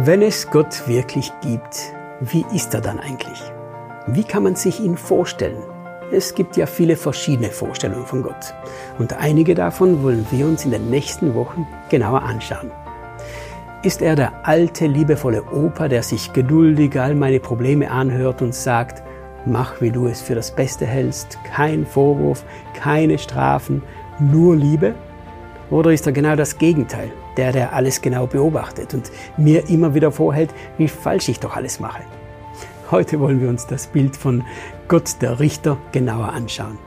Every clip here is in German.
Wenn es Gott wirklich gibt, wie ist er dann eigentlich? Wie kann man sich ihn vorstellen? Es gibt ja viele verschiedene Vorstellungen von Gott. Und einige davon wollen wir uns in den nächsten Wochen genauer anschauen. Ist er der alte, liebevolle Opa, der sich geduldig all meine Probleme anhört und sagt, mach, wie du es für das Beste hältst, kein Vorwurf, keine Strafen, nur Liebe? Oder ist er genau das Gegenteil, der, der alles genau beobachtet und mir immer wieder vorhält, wie falsch ich doch alles mache? Heute wollen wir uns das Bild von Gott der Richter genauer anschauen.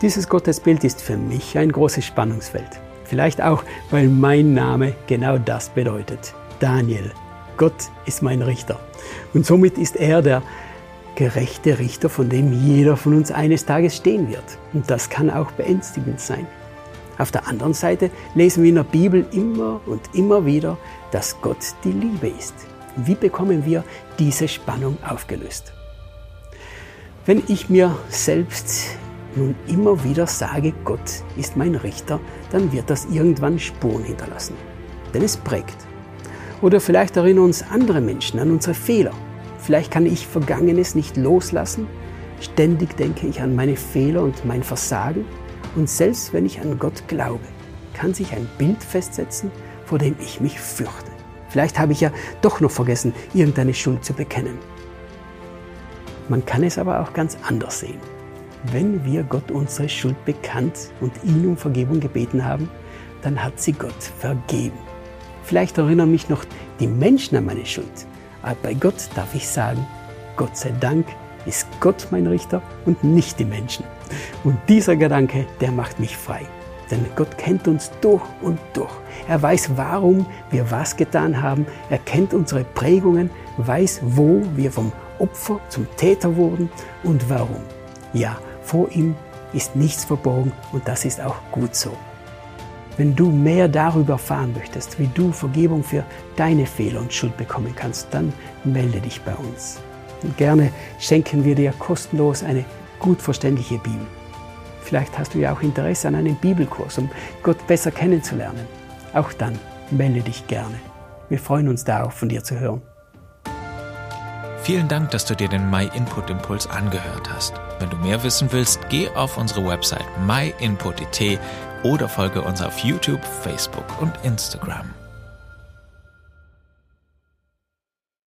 Dieses Gottesbild ist für mich ein großes Spannungsfeld. Vielleicht auch, weil mein Name genau das bedeutet. Daniel. Gott ist mein Richter. Und somit ist er der gerechte Richter, von dem jeder von uns eines Tages stehen wird. Und das kann auch beängstigend sein. Auf der anderen Seite lesen wir in der Bibel immer und immer wieder, dass Gott die Liebe ist. Wie bekommen wir diese Spannung aufgelöst? Wenn ich mir selbst nun immer wieder sage, Gott ist mein Richter, dann wird das irgendwann Spuren hinterlassen. Denn es prägt. Oder vielleicht erinnern uns andere Menschen an unsere Fehler. Vielleicht kann ich Vergangenes nicht loslassen. Ständig denke ich an meine Fehler und mein Versagen. Und selbst wenn ich an Gott glaube, kann sich ein Bild festsetzen, vor dem ich mich fürchte. Vielleicht habe ich ja doch noch vergessen, irgendeine Schuld zu bekennen. Man kann es aber auch ganz anders sehen. Wenn wir Gott unsere Schuld bekannt und ihn um Vergebung gebeten haben, dann hat sie Gott vergeben. Vielleicht erinnern mich noch die Menschen an meine Schuld. Aber bei Gott darf ich sagen, Gott sei Dank ist Gott mein Richter und nicht die Menschen. Und dieser Gedanke, der macht mich frei. Denn Gott kennt uns durch und durch. Er weiß, warum wir was getan haben. Er kennt unsere Prägungen, weiß, wo wir vom Opfer zum Täter wurden und warum. Ja, vor ihm ist nichts verborgen und das ist auch gut so. Wenn du mehr darüber erfahren möchtest, wie du Vergebung für deine Fehler und Schuld bekommen kannst, dann melde dich bei uns. Und gerne schenken wir dir kostenlos eine gut verständliche Bibel. Vielleicht hast du ja auch Interesse an einem Bibelkurs, um Gott besser kennenzulernen. Auch dann melde dich gerne. Wir freuen uns darauf, von dir zu hören. Vielen Dank, dass du dir den My Input Impuls angehört hast. Wenn du mehr wissen willst, geh auf unsere Website myinput.it oder folge uns auf YouTube, Facebook und Instagram.